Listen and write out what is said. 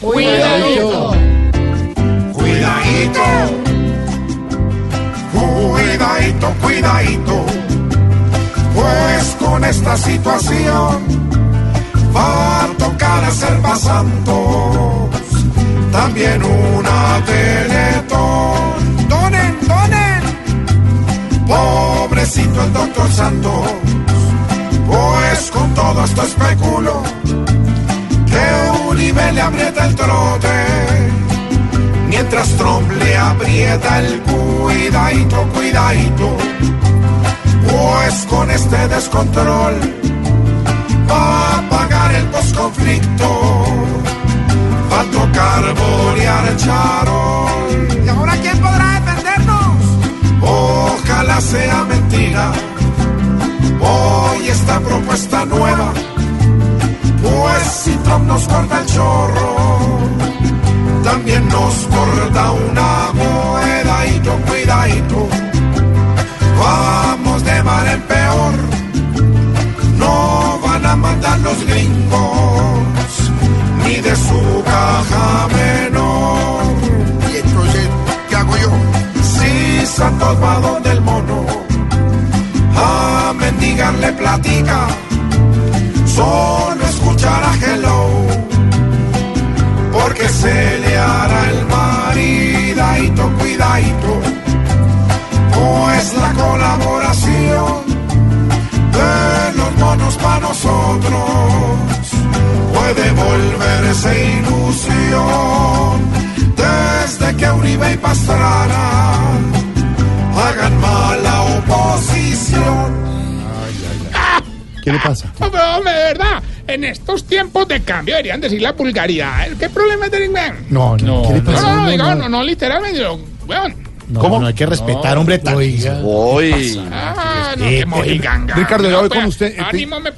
Cuidadito. Cuidadito. Cuidadito, cuidadito. Pues con esta situación va a tocar hacer santos. También una teletón. Donen, donen. Pobrecito el doctor Santos. Le aprieta el trote. Mientras Trump le aprieta el cuidadito, cuidadito. Pues con este descontrol va a pagar el posconflicto. Va a tocar borear charol. ¿Y ahora quién podrá defendernos? Ojalá sea mentira. Hoy esta propuesta nueva. Si Trump nos corta el chorro, también nos corta una cuidadito, cuidadito. Vamos de mal en peor, no van a mandar los gringos, ni de su caja menor. Y entonces, ¿qué hago yo? Si Santos va donde el mono, a mendigarle platica, porque se le hará el maridadito, cuidadito, pues la colaboración de los monos para nosotros puede volverse ilusión desde que Uribe y Pastrana hagan mala oposición. ¿Qué le pasa? Hombre, de verdad, en estos tiempos de cambio deberían decir la vulgaridad. ¿Qué problema es del inglés? No, no, ¿qué le No, pasa? no, no, no, no, literalmente, weón. ¿Cómo? No hay que respetar, hombre, tal. Hoy. Ah, no, qué mojiganga. Ricardo, ya No, voy pues, con usted. Ánimo, me